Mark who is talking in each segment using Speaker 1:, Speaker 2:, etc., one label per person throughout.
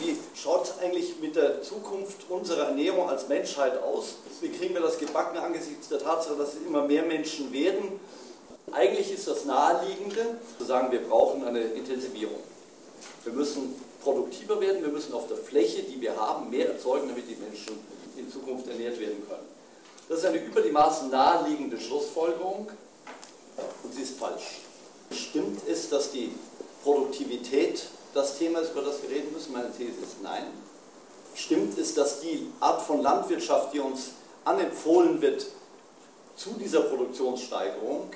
Speaker 1: Wie schaut es eigentlich mit der Zukunft unserer Ernährung als Menschheit aus? Wie kriegen wir das gebacken angesichts der Tatsache, dass es immer mehr Menschen werden? Eigentlich ist das Naheliegende, zu sagen, wir brauchen eine Intensivierung. Wir müssen produktiver werden, wir müssen auf der Fläche, die wir haben, mehr erzeugen, damit die Menschen in Zukunft ernährt werden können. Das ist eine über die Maßen naheliegende Schlussfolgerung und sie ist falsch. Stimmt es, dass die Produktivität das Thema ist, über das wir reden müssen? Meine These ist nein. Stimmt es, dass die Art von Landwirtschaft, die uns anempfohlen wird zu dieser Produktionssteigerung,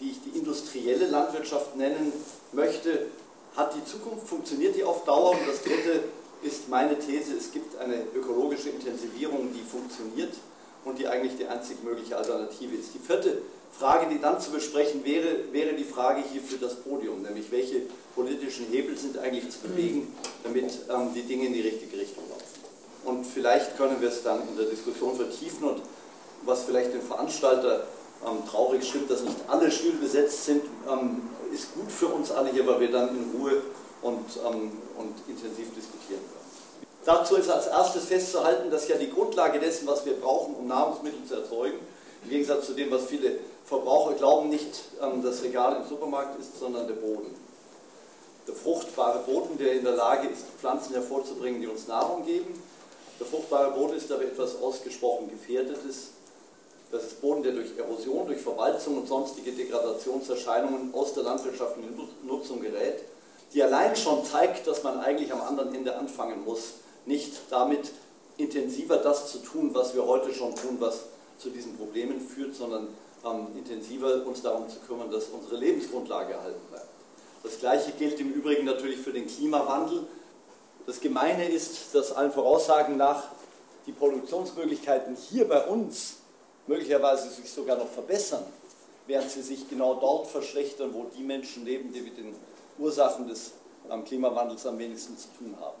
Speaker 1: die ich die industrielle Landwirtschaft nennen möchte, hat die Zukunft, funktioniert die auf Dauer? Und das dritte ist meine These, es gibt eine ökologische Intensivierung, die funktioniert und die eigentlich die einzig mögliche Alternative ist. Die vierte Frage, die dann zu besprechen wäre, wäre die Frage hier für das Podium, nämlich welche politischen Hebel sind eigentlich zu bewegen, damit ähm, die Dinge in die richtige Richtung laufen. Und vielleicht können wir es dann in der Diskussion vertiefen und was vielleicht den Veranstalter ähm, traurig stimmt, dass nicht alle Stühle besetzt sind, ähm, ist gut für uns alle hier, weil wir dann in Ruhe und, ähm, und intensiv diskutieren können. Dazu ist als erstes festzuhalten, dass ja die Grundlage dessen, was wir brauchen, um Nahrungsmittel zu erzeugen, im Gegensatz zu dem, was viele Verbraucher glauben, nicht ähm, das Regal im Supermarkt ist, sondern der Boden. Der fruchtbare Boden, der in der Lage ist, Pflanzen hervorzubringen, die uns Nahrung geben. Der fruchtbare Boden ist aber etwas ausgesprochen Gefährdetes. Das ist Boden, der durch Erosion, durch Verwalzung und sonstige Degradationserscheinungen aus der landwirtschaftlichen Nutzung gerät, die allein schon zeigt, dass man eigentlich am anderen Ende anfangen muss, nicht damit intensiver das zu tun, was wir heute schon tun, was zu diesen Problemen führt, sondern ähm, intensiver uns darum zu kümmern, dass unsere Lebensgrundlage erhalten bleibt. Das Gleiche gilt im Übrigen natürlich für den Klimawandel. Das Gemeine ist, dass allen Voraussagen nach die Produktionsmöglichkeiten hier bei uns möglicherweise sich sogar noch verbessern, während sie sich genau dort verschlechtern, wo die Menschen leben, die mit den Ursachen des Klimawandels am wenigsten zu tun haben.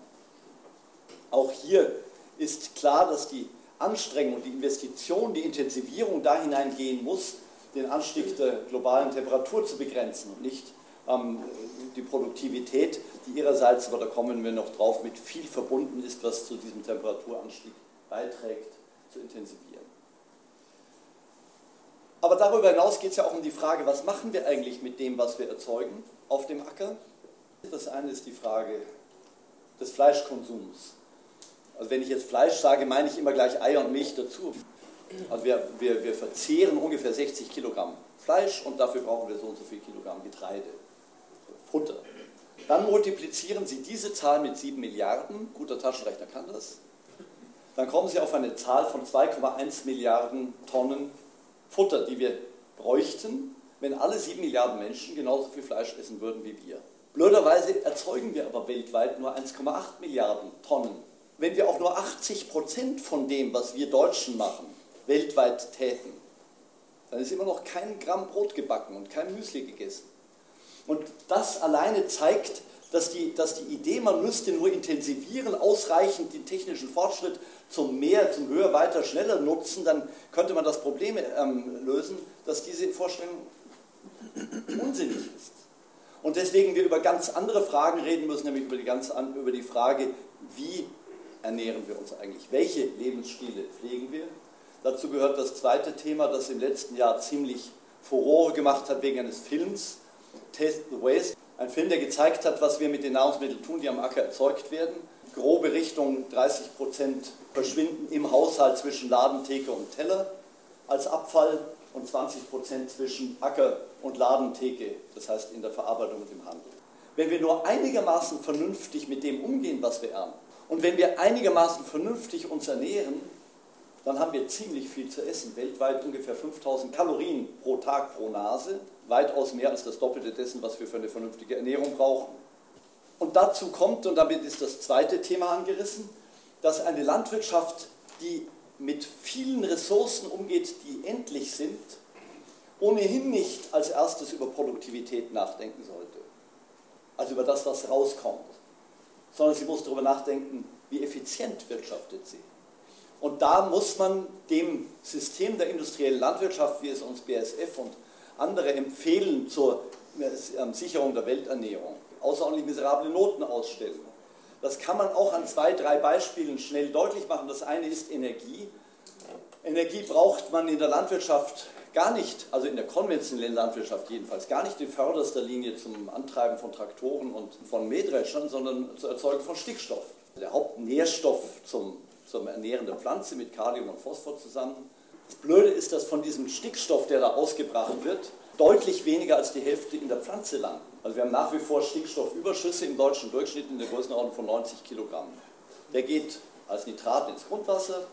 Speaker 1: Auch hier ist klar, dass die Anstrengung, die Investition, die Intensivierung da hineingehen muss, den Anstieg der globalen Temperatur zu begrenzen und nicht ähm, die Produktivität, die ihrerseits, aber da kommen wir noch drauf, mit viel verbunden ist, was zu diesem Temperaturanstieg beiträgt, zu intensivieren. Aber darüber hinaus geht es ja auch um die Frage, was machen wir eigentlich mit dem, was wir erzeugen auf dem Acker? Das eine ist die Frage des Fleischkonsums. Also wenn ich jetzt Fleisch sage, meine ich immer gleich Eier und Milch dazu. Also wir, wir, wir verzehren ungefähr 60 Kilogramm Fleisch und dafür brauchen wir so und so viel Kilogramm Getreide, Futter. Dann multiplizieren Sie diese Zahl mit 7 Milliarden, guter Taschenrechner kann das, dann kommen Sie auf eine Zahl von 2,1 Milliarden Tonnen Futter, die wir bräuchten, wenn alle 7 Milliarden Menschen genauso viel Fleisch essen würden wie wir. Blöderweise erzeugen wir aber weltweit nur 1,8 Milliarden Tonnen wenn wir auch nur 80 Prozent von dem, was wir Deutschen machen, weltweit täten, dann ist immer noch kein Gramm Brot gebacken und kein Müsli gegessen. Und das alleine zeigt, dass die, dass die Idee, man müsste nur intensivieren, ausreichend den technischen Fortschritt zum mehr, zum höher, weiter, schneller nutzen, dann könnte man das Problem ähm, lösen, dass diese Vorstellung unsinnig ist. Und deswegen wir über ganz andere Fragen reden müssen, nämlich über die, ganz, über die Frage, wie ernähren wir uns eigentlich? Welche Lebensstile pflegen wir? Dazu gehört das zweite Thema, das im letzten Jahr ziemlich Furore gemacht hat wegen eines Films, Taste the Waste. Ein Film, der gezeigt hat, was wir mit den Nahrungsmitteln tun, die am Acker erzeugt werden. Grobe Richtung 30 Prozent verschwinden im Haushalt zwischen Ladentheke und Teller als Abfall und 20 Prozent zwischen Acker und Ladentheke, das heißt in der Verarbeitung und im Handel. Wenn wir nur einigermaßen vernünftig mit dem umgehen, was wir ernten, und wenn wir einigermaßen vernünftig uns ernähren, dann haben wir ziemlich viel zu essen. Weltweit ungefähr 5000 Kalorien pro Tag pro Nase. Weitaus mehr als das Doppelte dessen, was wir für eine vernünftige Ernährung brauchen. Und dazu kommt, und damit ist das zweite Thema angerissen, dass eine Landwirtschaft, die mit vielen Ressourcen umgeht, die endlich sind, ohnehin nicht als erstes über Produktivität nachdenken sollte. Also über das, was rauskommt sondern sie muss darüber nachdenken, wie effizient wirtschaftet sie. Und da muss man dem System der industriellen Landwirtschaft, wie es uns BSF und andere empfehlen zur ähm, Sicherung der Welternährung, außerordentlich miserable Noten ausstellen. Das kann man auch an zwei, drei Beispielen schnell deutlich machen. Das eine ist Energie. Energie braucht man in der Landwirtschaft gar nicht, also in der konventionellen Landwirtschaft jedenfalls, gar nicht in förderster Linie zum Antreiben von Traktoren und von Mähdreschern, sondern zur Erzeugung von Stickstoff. Der Hauptnährstoff zum, zum Ernähren der Pflanze mit Kalium und Phosphor zusammen. Das Blöde ist, dass von diesem Stickstoff, der da ausgebracht wird, deutlich weniger als die Hälfte in der Pflanze landen. Also wir haben nach wie vor Stickstoffüberschüsse im deutschen Durchschnitt in der Größenordnung von 90 Kilogramm. Der geht als Nitrat ins Grundwasser,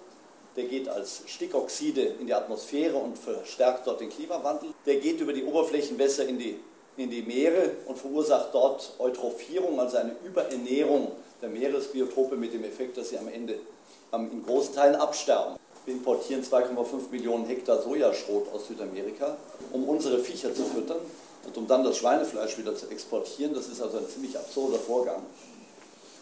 Speaker 1: der geht als Stickoxide in die Atmosphäre und verstärkt dort den Klimawandel. Der geht über die Oberflächenwässer in die, in die Meere und verursacht dort Eutrophierung, also eine Überernährung der Meeresbiotope mit dem Effekt, dass sie am Ende in großen Teilen absterben. Wir importieren 2,5 Millionen Hektar Sojaschrot aus Südamerika, um unsere Viecher zu füttern und um dann das Schweinefleisch wieder zu exportieren. Das ist also ein ziemlich absurder Vorgang.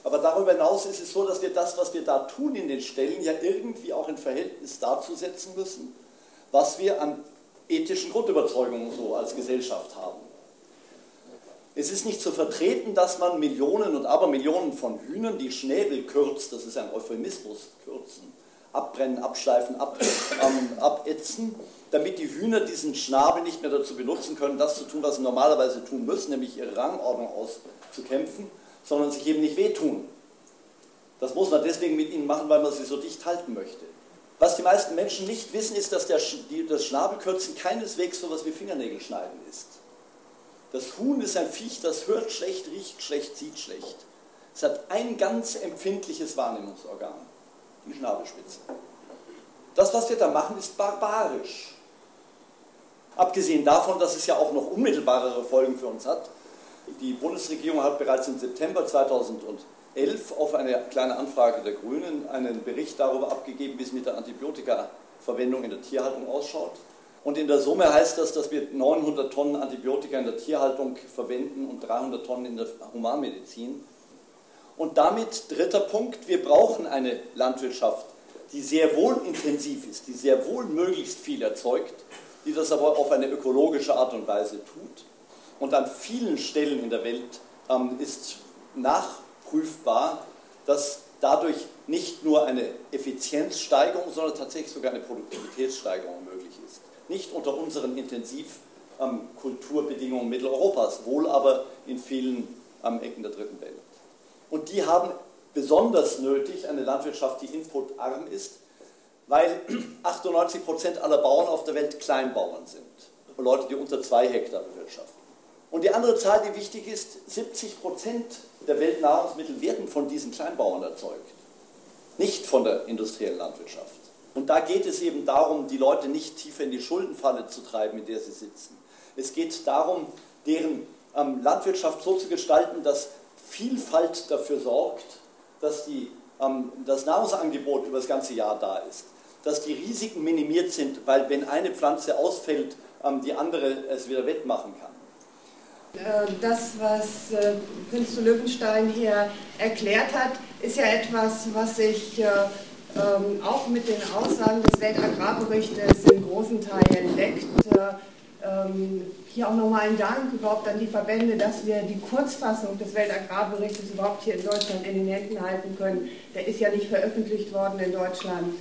Speaker 1: Aber darüber hinaus ist es so, dass wir das, was wir da tun in den Stellen, ja irgendwie auch in Verhältnis dazu setzen müssen, was wir an ethischen Grundüberzeugungen so als Gesellschaft haben. Es ist nicht zu vertreten, dass man Millionen und Abermillionen von Hühnern die Schnäbel kürzt, das ist ein Euphemismus, kürzen, abbrennen, abschleifen, ab, ähm, abätzen, damit die Hühner diesen Schnabel nicht mehr dazu benutzen können, das zu tun, was sie normalerweise tun müssen, nämlich ihre Rangordnung auszukämpfen sondern sich eben nicht wehtun. Das muss man deswegen mit ihnen machen, weil man sie so dicht halten möchte. Was die meisten Menschen nicht wissen, ist, dass der, die, das Schnabelkürzen keineswegs so etwas wie Fingernägel schneiden ist. Das Huhn ist ein Viech, das hört schlecht, riecht schlecht, sieht schlecht. Es hat ein ganz empfindliches Wahrnehmungsorgan, die Schnabelspitze. Das, was wir da machen, ist barbarisch. Abgesehen davon, dass es ja auch noch unmittelbarere Folgen für uns hat, die Bundesregierung hat bereits im September 2011 auf eine kleine Anfrage der Grünen einen Bericht darüber abgegeben, wie es mit der Antibiotikaverwendung in der Tierhaltung ausschaut. Und in der Summe heißt das, dass wir 900 Tonnen Antibiotika in der Tierhaltung verwenden und 300 Tonnen in der Humanmedizin. Und damit dritter Punkt, wir brauchen eine Landwirtschaft, die sehr wohl intensiv ist, die sehr wohl möglichst viel erzeugt, die das aber auf eine ökologische Art und Weise tut und an vielen Stellen in der Welt ähm, ist nachprüfbar, dass dadurch nicht nur eine Effizienzsteigerung, sondern tatsächlich sogar eine Produktivitätssteigerung möglich ist. Nicht unter unseren Intensivkulturbedingungen ähm, Mitteleuropas, wohl aber in vielen ähm, Ecken der dritten Welt. Und die haben besonders nötig eine Landwirtschaft, die inputarm ist, weil 98 Prozent aller Bauern auf der Welt Kleinbauern sind. Leute, die unter zwei Hektar bewirtschaften. Und die andere Zahl, die wichtig ist, 70 Prozent der Weltnahrungsmittel werden von diesen Kleinbauern erzeugt, nicht von der industriellen Landwirtschaft. Und da geht es eben darum, die Leute nicht tiefer in die Schuldenfalle zu treiben, in der sie sitzen. Es geht darum, deren ähm, Landwirtschaft so zu gestalten, dass Vielfalt dafür sorgt, dass die, ähm, das Nahrungsangebot über das ganze Jahr da ist, dass die Risiken minimiert sind, weil wenn eine Pflanze ausfällt, ähm, die andere es wieder wettmachen kann.
Speaker 2: Äh, das, was äh, Prinz zu Löwenstein hier erklärt hat, ist ja etwas, was sich äh, ähm, auch mit den Aussagen des Weltagrarberichtes in großen Teilen deckt. Ähm, hier auch nochmal ein Dank überhaupt an die Verbände, dass wir die Kurzfassung des Weltagrarberichtes überhaupt hier in Deutschland in den Händen halten können. Der ist ja nicht veröffentlicht worden in Deutschland.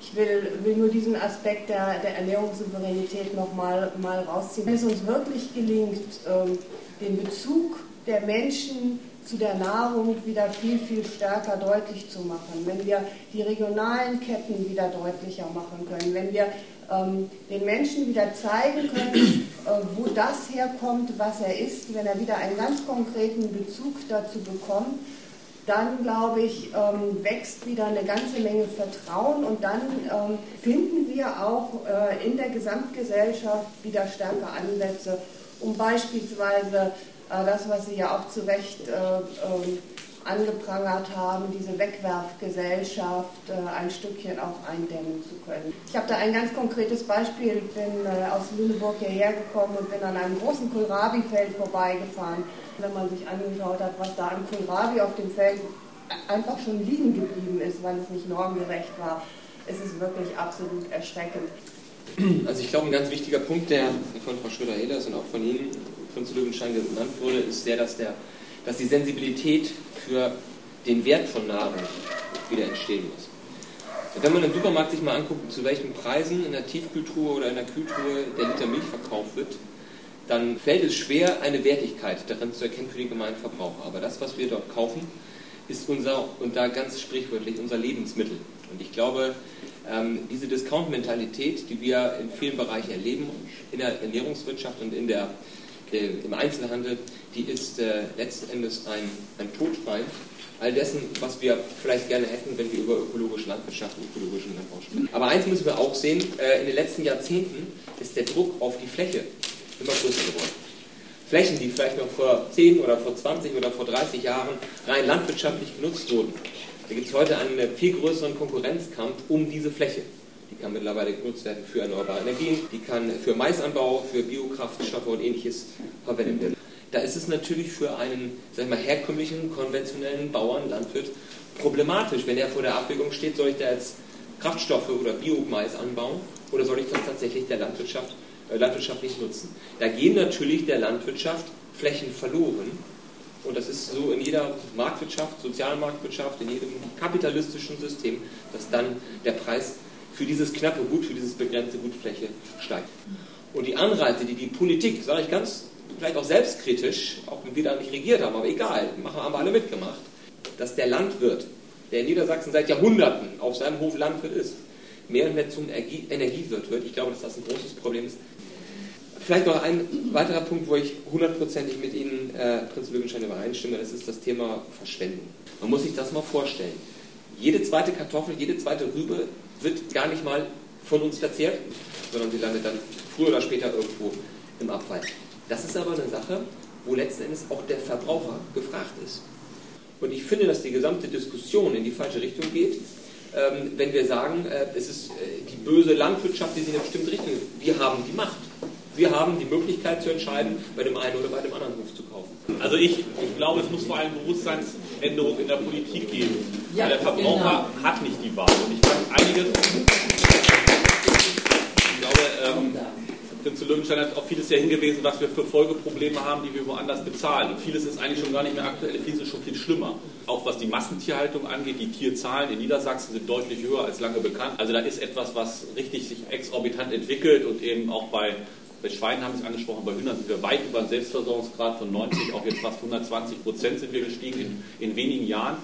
Speaker 2: Ich will, will nur diesen Aspekt der, der Ernährungssouveränität nochmal mal rausziehen. Wenn es uns wirklich gelingt, ähm, den Bezug der Menschen zu der Nahrung wieder viel, viel stärker deutlich zu machen, wenn wir die regionalen Ketten wieder deutlicher machen können, wenn wir den Menschen wieder zeigen können, äh, wo das herkommt, was er ist, wenn er wieder einen ganz konkreten Bezug dazu bekommt, dann glaube ich, ähm, wächst wieder eine ganze Menge Vertrauen und dann ähm, finden wir auch äh, in der Gesamtgesellschaft wieder stärker Ansätze, um beispielsweise äh, das, was Sie ja auch zu Recht ähm, angeprangert haben, diese Wegwerfgesellschaft äh, ein Stückchen auch eindämmen zu können. Ich habe da ein ganz konkretes Beispiel, bin äh, aus Lüneburg hierher gekommen und bin an einem großen Kohlrabi-Feld vorbeigefahren. Wenn man sich angeschaut hat, was da an Kohlrabi auf dem Feld einfach schon liegen geblieben ist, weil es nicht normgerecht war, ist es wirklich absolut erschreckend.
Speaker 3: Also ich glaube, ein ganz wichtiger Punkt, der von Frau Schröder-Ehlers und auch von Ihnen, von zu Löwenstein genannt wurde, ist der, dass der dass die Sensibilität für den Wert von Nahrung wieder entstehen muss. Wenn man im Supermarkt sich mal anguckt, zu welchen Preisen in der Tiefkühltruhe oder in der Kühltruhe der Liter Milch verkauft wird, dann fällt es schwer, eine Wertigkeit darin zu erkennen für den gemeinen Verbraucher. Aber das, was wir dort kaufen, ist unser, und da ganz sprichwörtlich, unser Lebensmittel. Und ich glaube, ähm, diese Discount-Mentalität, die wir in vielen Bereichen erleben, in der Ernährungswirtschaft und in der, im Einzelhandel, die ist äh, letzten Endes ein, ein Todfeind all dessen, was wir vielleicht gerne hätten, wenn wir über ökologische Landwirtschaft und ökologischen Landbau sprechen. Aber eins müssen wir auch sehen, äh, in den letzten Jahrzehnten ist der Druck auf die Fläche immer größer geworden. Flächen, die vielleicht noch vor 10 oder vor 20 oder vor 30 Jahren rein landwirtschaftlich genutzt wurden, da gibt es heute einen viel größeren Konkurrenzkampf um diese Fläche. Die kann mittlerweile genutzt werden für erneuerbare Energien, die kann für Maisanbau, für Biokraftstoffe und ähnliches verwendet werden. Da ist es natürlich für einen sag ich mal, herkömmlichen, konventionellen Bauern, Landwirt problematisch, wenn er vor der Abwägung steht, soll ich da jetzt Kraftstoffe oder Biomais anbauen oder soll ich das tatsächlich der Landwirtschaft äh, landwirtschaftlich nutzen. Da gehen natürlich der Landwirtschaft Flächen verloren. Und das ist so in jeder Marktwirtschaft, Sozialmarktwirtschaft, in jedem kapitalistischen System, dass dann der Preis für dieses knappe Gut, für dieses begrenzte Gut Fläche steigt. Und die Anreize, die die Politik, sage ich ganz, vielleicht auch selbstkritisch, auch wenn wir da nicht regiert haben, aber egal, machen, haben wir alle mitgemacht, dass der Landwirt, der in Niedersachsen seit Jahrhunderten auf seinem Hof Landwirt ist, mehr und mehr zum Energiewirt wird. Ich glaube, dass das ein großes Problem ist, Vielleicht noch ein weiterer Punkt, wo ich hundertprozentig mit Ihnen, äh, Prinz Löwenstein, übereinstimme, das ist das Thema Verschwendung. Man muss sich das mal vorstellen. Jede zweite Kartoffel, jede zweite Rübe wird gar nicht mal von uns verzehrt, sondern sie landet dann früher oder später irgendwo im Abfall. Das ist aber eine Sache, wo letzten Endes auch der Verbraucher gefragt ist. Und ich finde, dass die gesamte Diskussion in die falsche Richtung geht, ähm, wenn wir sagen, äh, es ist äh, die böse Landwirtschaft, die sich in eine bestimmte Richtung. Wir haben die Macht. Wir haben die Möglichkeit zu entscheiden, bei dem einen oder bei dem anderen Hof zu kaufen.
Speaker 4: Also ich, ich glaube, es muss vor allem Bewusstseinsänderung in der Politik geben. Ja, Weil der Verbraucher genau. hat nicht die Wahl. Und ich fand einiges. Ich glaube, ähm, Prinz Löwenstein hat auf vieles ja hingewiesen, was wir für Folgeprobleme haben, die wir woanders bezahlen. Und vieles ist eigentlich schon gar nicht mehr aktuell, vieles ist schon viel schlimmer. Auch was die Massentierhaltung angeht, die Tierzahlen in Niedersachsen sind deutlich höher als lange bekannt. Also da ist etwas, was richtig sich exorbitant entwickelt und eben auch bei bei Schweinen haben Sie es angesprochen, bei Hühnern sind wir weit über einen Selbstversorgungsgrad von 90 auf jetzt fast 120 Prozent sind wir gestiegen in, in wenigen Jahren.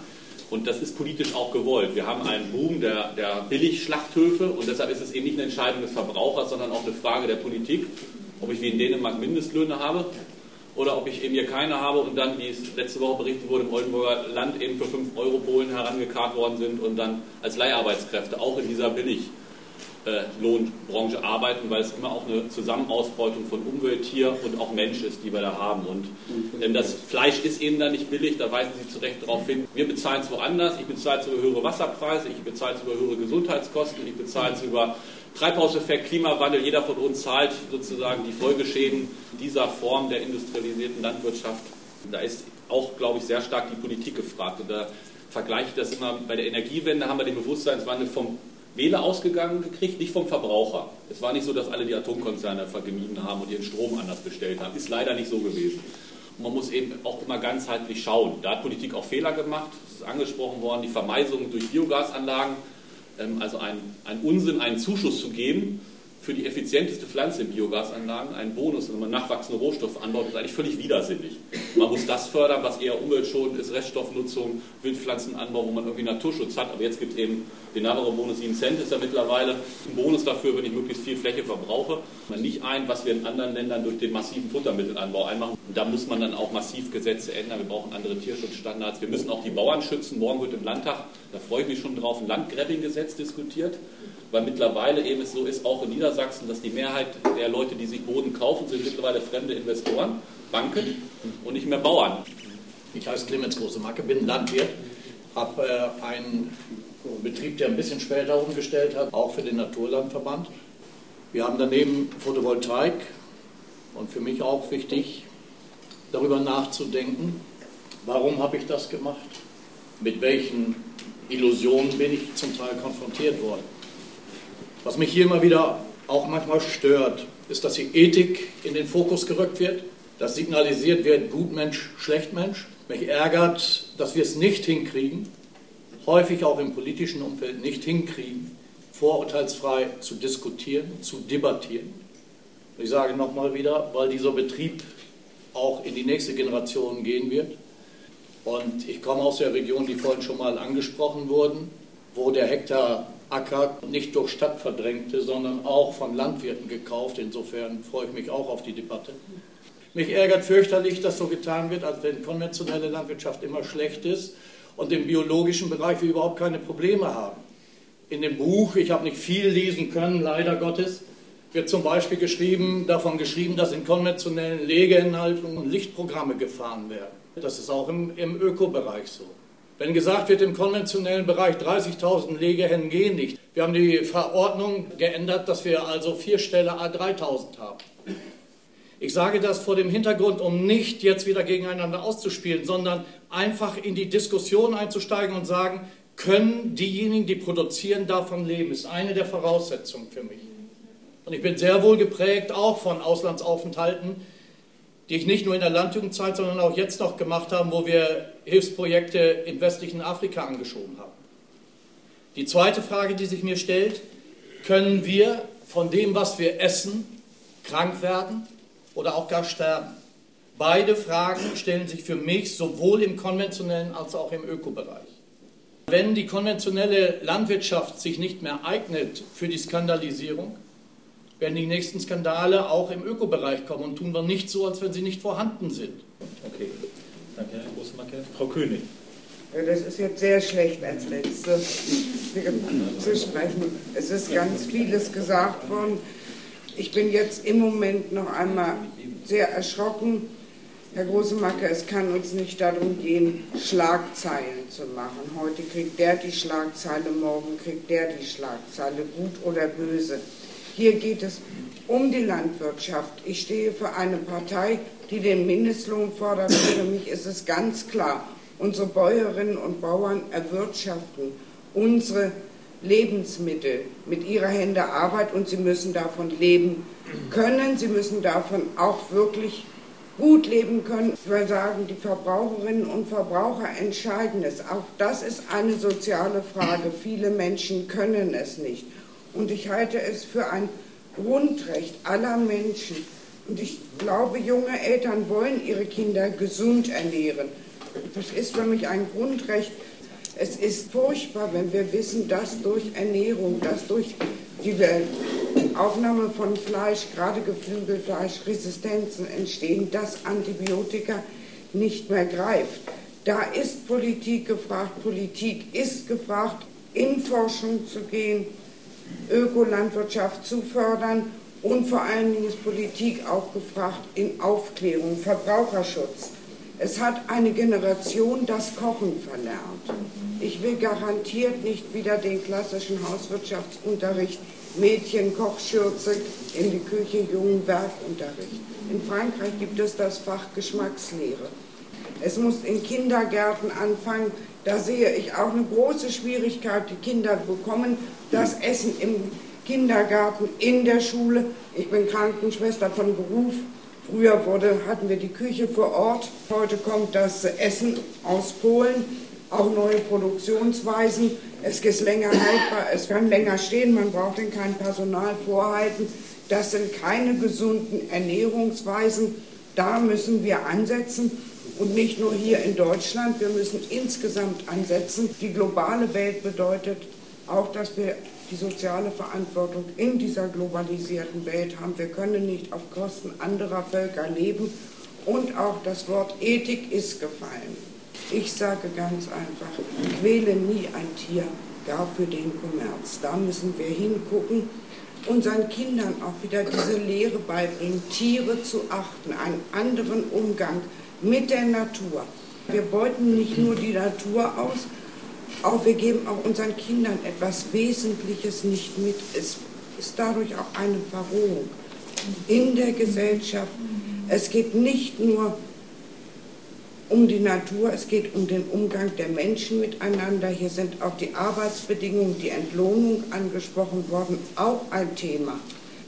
Speaker 4: Und das ist politisch auch gewollt. Wir haben einen Boom der, der Billigschlachthöfe und deshalb ist es eben nicht eine Entscheidung des Verbrauchers, sondern auch eine Frage der Politik, ob ich wie in Dänemark Mindestlöhne habe oder ob ich eben hier keine habe und dann, wie es letzte Woche berichtet wurde, im Oldenburger Land eben für 5 Euro Polen herangekarrt worden sind und dann als Leiharbeitskräfte auch in dieser Billig äh, Lohnbranche arbeiten, weil es immer auch eine Zusammenausbeutung von Umwelt, Tier und auch Mensch ist, die wir da haben. Und ähm, das Fleisch ist eben da nicht billig, da weisen Sie zu Recht darauf hin. Wir bezahlen es woanders, ich bezahle es über höhere Wasserpreise, ich bezahle es über höhere Gesundheitskosten, ich bezahle es über Treibhauseffekt, Klimawandel. Jeder von uns zahlt sozusagen die Folgeschäden dieser Form der industrialisierten Landwirtschaft. Da ist auch, glaube ich, sehr stark die Politik gefragt. Und da vergleiche ich das immer bei der Energiewende, haben wir den Bewusstseinswandel vom Wähler ausgegangen gekriegt, nicht vom Verbraucher. Es war nicht so, dass alle die Atomkonzerne vergemieden haben und ihren Strom anders bestellt haben. Ist leider nicht so gewesen. Und man muss eben auch immer ganzheitlich schauen. Da hat Politik auch Fehler gemacht. Es ist angesprochen worden, die Vermeisung durch Biogasanlagen, ähm, also ein, ein Unsinn, einen Zuschuss zu geben für die effizienteste Pflanze in Biogasanlagen einen Bonus, wenn man nachwachsende Rohstoffe anbaut, ist eigentlich völlig widersinnig. Man muss das fördern, was eher umweltschonend ist, Reststoffnutzung, Wildpflanzenanbau, wo man irgendwie Naturschutz hat. Aber jetzt gibt es eben den Navarro-Bonus 7 Cent, ist ja mittlerweile ein Bonus dafür, wenn ich möglichst viel Fläche verbrauche. Man nicht ein, was wir in anderen Ländern durch den massiven Futtermittelanbau einmachen. Und da muss man dann auch massiv Gesetze ändern. Wir brauchen andere Tierschutzstandards. Wir müssen auch die Bauern schützen. Morgen wird im Landtag, da freue ich mich schon drauf, ein Landgrabbing-Gesetz diskutiert weil mittlerweile eben es so ist, auch in Niedersachsen, dass die Mehrheit der Leute, die sich Boden kaufen, sind mittlerweile fremde Investoren, Banken und nicht mehr Bauern.
Speaker 5: Ich heiße Clemens Großemacke, bin Landwirt, habe äh, einen Betrieb, der ein bisschen später umgestellt hat, auch für den Naturlandverband. Wir haben daneben Photovoltaik und für mich auch wichtig, darüber nachzudenken, warum habe ich das gemacht, mit welchen Illusionen bin ich zum Teil konfrontiert worden. Was mich hier immer wieder auch manchmal stört, ist, dass die Ethik in den Fokus gerückt wird, dass signalisiert wird, gut Mensch, schlecht Mensch. Mich ärgert, dass wir es nicht hinkriegen, häufig auch im politischen Umfeld nicht hinkriegen, vorurteilsfrei zu diskutieren, zu debattieren. Ich sage nochmal wieder, weil dieser Betrieb auch in die nächste Generation gehen wird. Und ich komme aus der Region, die vorhin schon mal angesprochen wurden, wo der Hektar Acker nicht durch Stadt verdrängte, sondern auch von Landwirten gekauft. Insofern freue ich mich auch auf die Debatte. Mich ärgert fürchterlich, dass so getan wird, als wenn konventionelle Landwirtschaft immer schlecht ist und im biologischen Bereich wir überhaupt keine Probleme haben. In dem Buch, ich habe nicht viel lesen können, leider Gottes, wird zum Beispiel geschrieben, davon geschrieben, dass in konventionellen Legeinhaltungen Lichtprogramme gefahren werden. Das ist auch im, im Ökobereich so. Wenn gesagt wird, im konventionellen Bereich 30.000 Legehennen gehen nicht. Wir haben die Verordnung geändert, dass wir also vier Ställe A3000 haben. Ich sage das vor dem Hintergrund, um nicht jetzt wieder gegeneinander auszuspielen, sondern einfach in die Diskussion einzusteigen und sagen, können diejenigen, die produzieren, davon leben, ist eine der Voraussetzungen für mich. Und ich bin sehr wohl geprägt auch von Auslandsaufenthalten, die ich nicht nur in der Landjugendzeit, sondern auch jetzt noch gemacht habe, wo wir Hilfsprojekte im westlichen Afrika angeschoben haben. Die zweite Frage, die sich mir stellt, können wir von dem, was wir essen, krank werden oder auch gar sterben? Beide Fragen stellen sich für mich sowohl im konventionellen als auch im Ökobereich. Wenn die konventionelle Landwirtschaft sich nicht mehr eignet für die Skandalisierung, werden die nächsten Skandale auch im Ökobereich kommen und tun wir nicht so, als wenn sie nicht vorhanden sind.
Speaker 4: Okay, danke Herr Großmacke. Frau König.
Speaker 6: Das ist jetzt sehr schlecht als Letzte zu sprechen. Es ist ganz vieles gesagt worden. Ich bin jetzt im Moment noch einmal sehr erschrocken. Herr Großemacke, es kann uns nicht darum gehen, Schlagzeilen zu machen. Heute kriegt der die Schlagzeile, morgen kriegt der die Schlagzeile, gut oder böse. Hier geht es um die Landwirtschaft. Ich stehe für eine Partei, die den Mindestlohn fordert. Für mich ist es ganz klar, unsere Bäuerinnen und Bauern erwirtschaften unsere Lebensmittel mit ihrer Hände Arbeit und sie müssen davon leben können. Sie müssen davon auch wirklich gut leben können. Wir sagen, die Verbraucherinnen und Verbraucher entscheiden es. Auch das ist eine soziale Frage. Viele Menschen können es nicht. Und ich halte es für ein Grundrecht aller Menschen. Und ich glaube, junge Eltern wollen ihre Kinder gesund ernähren. Das ist für mich ein Grundrecht. Es ist furchtbar, wenn wir wissen, dass durch Ernährung, dass durch die Aufnahme von Fleisch, gerade Geflügelfleisch, Resistenzen entstehen, dass Antibiotika nicht mehr greift. Da ist Politik gefragt. Politik ist gefragt, in Forschung zu gehen, Ökolandwirtschaft zu fördern und vor allen Dingen ist Politik auch gefragt in Aufklärung, Verbraucherschutz. Es hat eine Generation das Kochen verlernt. Ich will garantiert nicht wieder den klassischen Hauswirtschaftsunterricht, Mädchen, Kochschürze, in die Küche, Jungen, Werkunterricht. In Frankreich gibt es das Fach Geschmackslehre. Es muss in Kindergärten anfangen, da sehe ich auch eine große Schwierigkeit. Die Kinder bekommen das Essen im Kindergarten, in der Schule. Ich bin Krankenschwester von Beruf. Früher wurde, hatten wir die Küche vor Ort. Heute kommt das Essen aus Polen. Auch neue Produktionsweisen. Es ist länger haltbar, es kann länger stehen, man braucht denn kein Personal vorhalten. Das sind keine gesunden Ernährungsweisen. Da müssen wir ansetzen. Und nicht nur hier in Deutschland, wir müssen insgesamt ansetzen. Die globale Welt bedeutet auch, dass wir die soziale Verantwortung in dieser globalisierten Welt haben. Wir können nicht auf Kosten anderer Völker leben. Und auch das Wort Ethik ist gefallen. Ich sage ganz einfach, quäle nie ein Tier, gar für den Kommerz. Da müssen wir hingucken, unseren Kindern auch wieder diese Lehre beibringen, Tiere zu achten, einen anderen Umgang mit der Natur. Wir beuten nicht nur die Natur aus, auch wir geben auch unseren Kindern etwas Wesentliches nicht mit. Es ist dadurch auch eine Verrohung in der Gesellschaft. Es geht nicht nur um die Natur, es geht um den Umgang der Menschen miteinander. Hier sind auch die Arbeitsbedingungen, die Entlohnung angesprochen worden, auch ein Thema.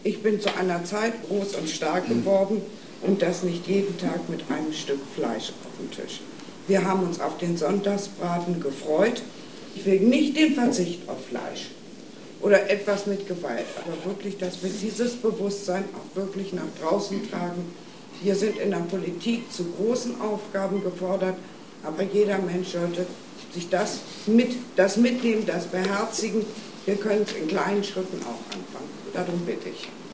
Speaker 6: Ich bin zu einer Zeit groß und stark geworden und das nicht jeden Tag mit einem Stück Fleisch auf dem Tisch. Wir haben uns auf den Sonntagsbraten gefreut. Ich will nicht den Verzicht auf Fleisch oder etwas mit Gewalt, aber wirklich, dass wir dieses Bewusstsein auch wirklich nach draußen tragen. Wir sind in der Politik zu großen Aufgaben gefordert, aber jeder Mensch sollte sich das, mit, das mitnehmen, das beherzigen. Wir können es in kleinen Schritten auch anfangen. Darum bitte ich.